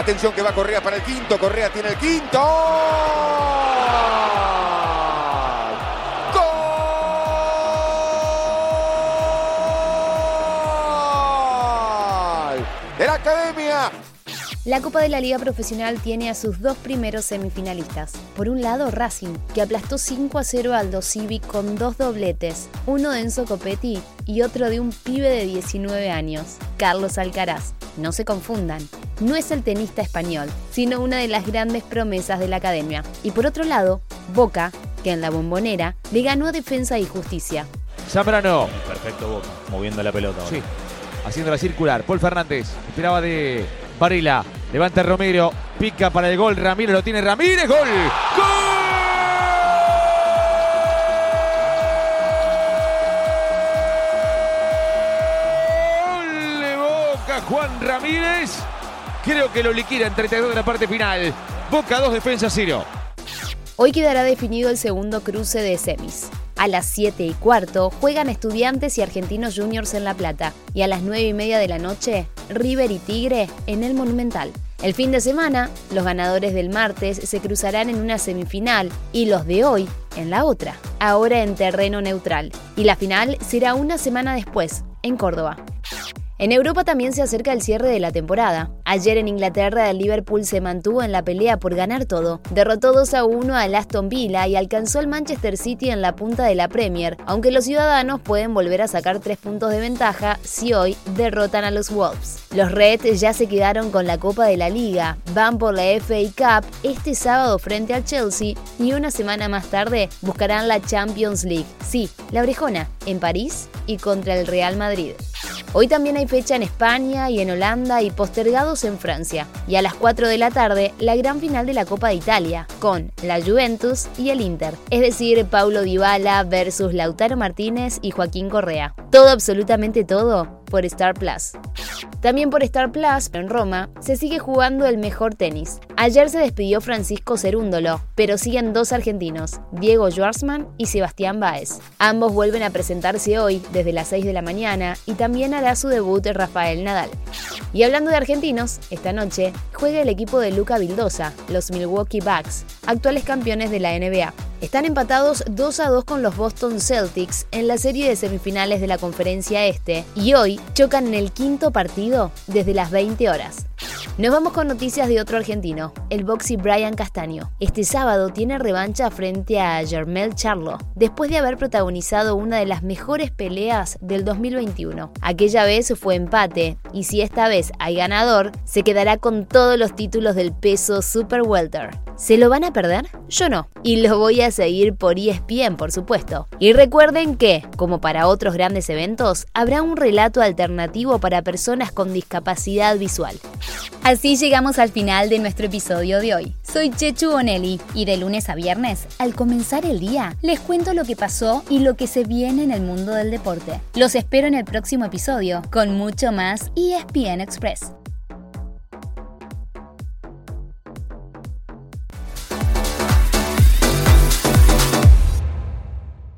Atención que va Correa para el quinto. Correa tiene el quinto. ¡Gol! De la Academia. La Copa de la Liga Profesional tiene a sus dos primeros semifinalistas. Por un lado, Racing, que aplastó 5 a 0 al Aldo Civi con dos dobletes, uno de Enzo Copetti y otro de un pibe de 19 años, Carlos Alcaraz. No se confundan, no es el tenista español, sino una de las grandes promesas de la academia. Y por otro lado, Boca, que en la bombonera le ganó a Defensa y Justicia. Zambrano. Perfecto Boca, moviendo la pelota. ahora. Sí. Haciendo la circular. Paul Fernández. Esperaba de Varela. Levanta Romero. Pica para el gol. Ramírez lo tiene. Ramírez. Gol. Gol de Boca. Juan Ramírez. Creo que lo liquida en 32 de la parte final. Boca 2, defensa 0. Hoy quedará definido el segundo cruce de semis. A las 7 y cuarto juegan Estudiantes y Argentinos Juniors en La Plata. Y a las 9 y media de la noche, River y Tigre en el Monumental. El fin de semana, los ganadores del martes se cruzarán en una semifinal y los de hoy en la otra, ahora en terreno neutral. Y la final será una semana después, en Córdoba. En Europa también se acerca el cierre de la temporada. Ayer en Inglaterra el Liverpool se mantuvo en la pelea por ganar todo. Derrotó 2 a 1 al Aston Villa y alcanzó al Manchester City en la punta de la Premier, aunque los ciudadanos pueden volver a sacar 3 puntos de ventaja si hoy derrotan a los Wolves. Los Reds ya se quedaron con la Copa de la Liga, van por la FA Cup este sábado frente al Chelsea y una semana más tarde buscarán la Champions League. Sí, la orejona, en París y contra el Real Madrid. Hoy también hay fecha en España y en Holanda y postergados en Francia. Y a las 4 de la tarde, la gran final de la Copa de Italia, con la Juventus y el Inter. Es decir, Paulo Dybala versus Lautaro Martínez y Joaquín Correa. Todo, absolutamente todo, por Star Plus. También por Star Plus, en Roma, se sigue jugando el mejor tenis. Ayer se despidió Francisco Cerúndolo, pero siguen dos argentinos, Diego Schwartzman y Sebastián Baez. Ambos vuelven a presentarse hoy, desde las 6 de la mañana, y también hará su debut Rafael Nadal. Y hablando de argentinos, esta noche juega el equipo de Luca Vildosa, los Milwaukee Bucks, actuales campeones de la NBA. Están empatados 2 a 2 con los Boston Celtics en la serie de semifinales de la Conferencia Este y hoy chocan en el quinto partido desde las 20 horas. Nos vamos con noticias de otro argentino, el boxy Brian Castaño. Este sábado tiene revancha frente a Jermel Charlo, después de haber protagonizado una de las mejores peleas del 2021. Aquella vez fue empate, y si esta vez hay ganador, se quedará con todos los títulos del peso Super Welter. ¿Se lo van a perder? Yo no, y lo voy a seguir por ESPN, por supuesto. Y recuerden que, como para otros grandes eventos, habrá un relato alternativo para personas con discapacidad visual. Así llegamos al final de nuestro episodio de hoy. Soy Chechu Bonelli y de lunes a viernes, al comenzar el día, les cuento lo que pasó y lo que se viene en el mundo del deporte. Los espero en el próximo episodio con mucho más ESPN Express.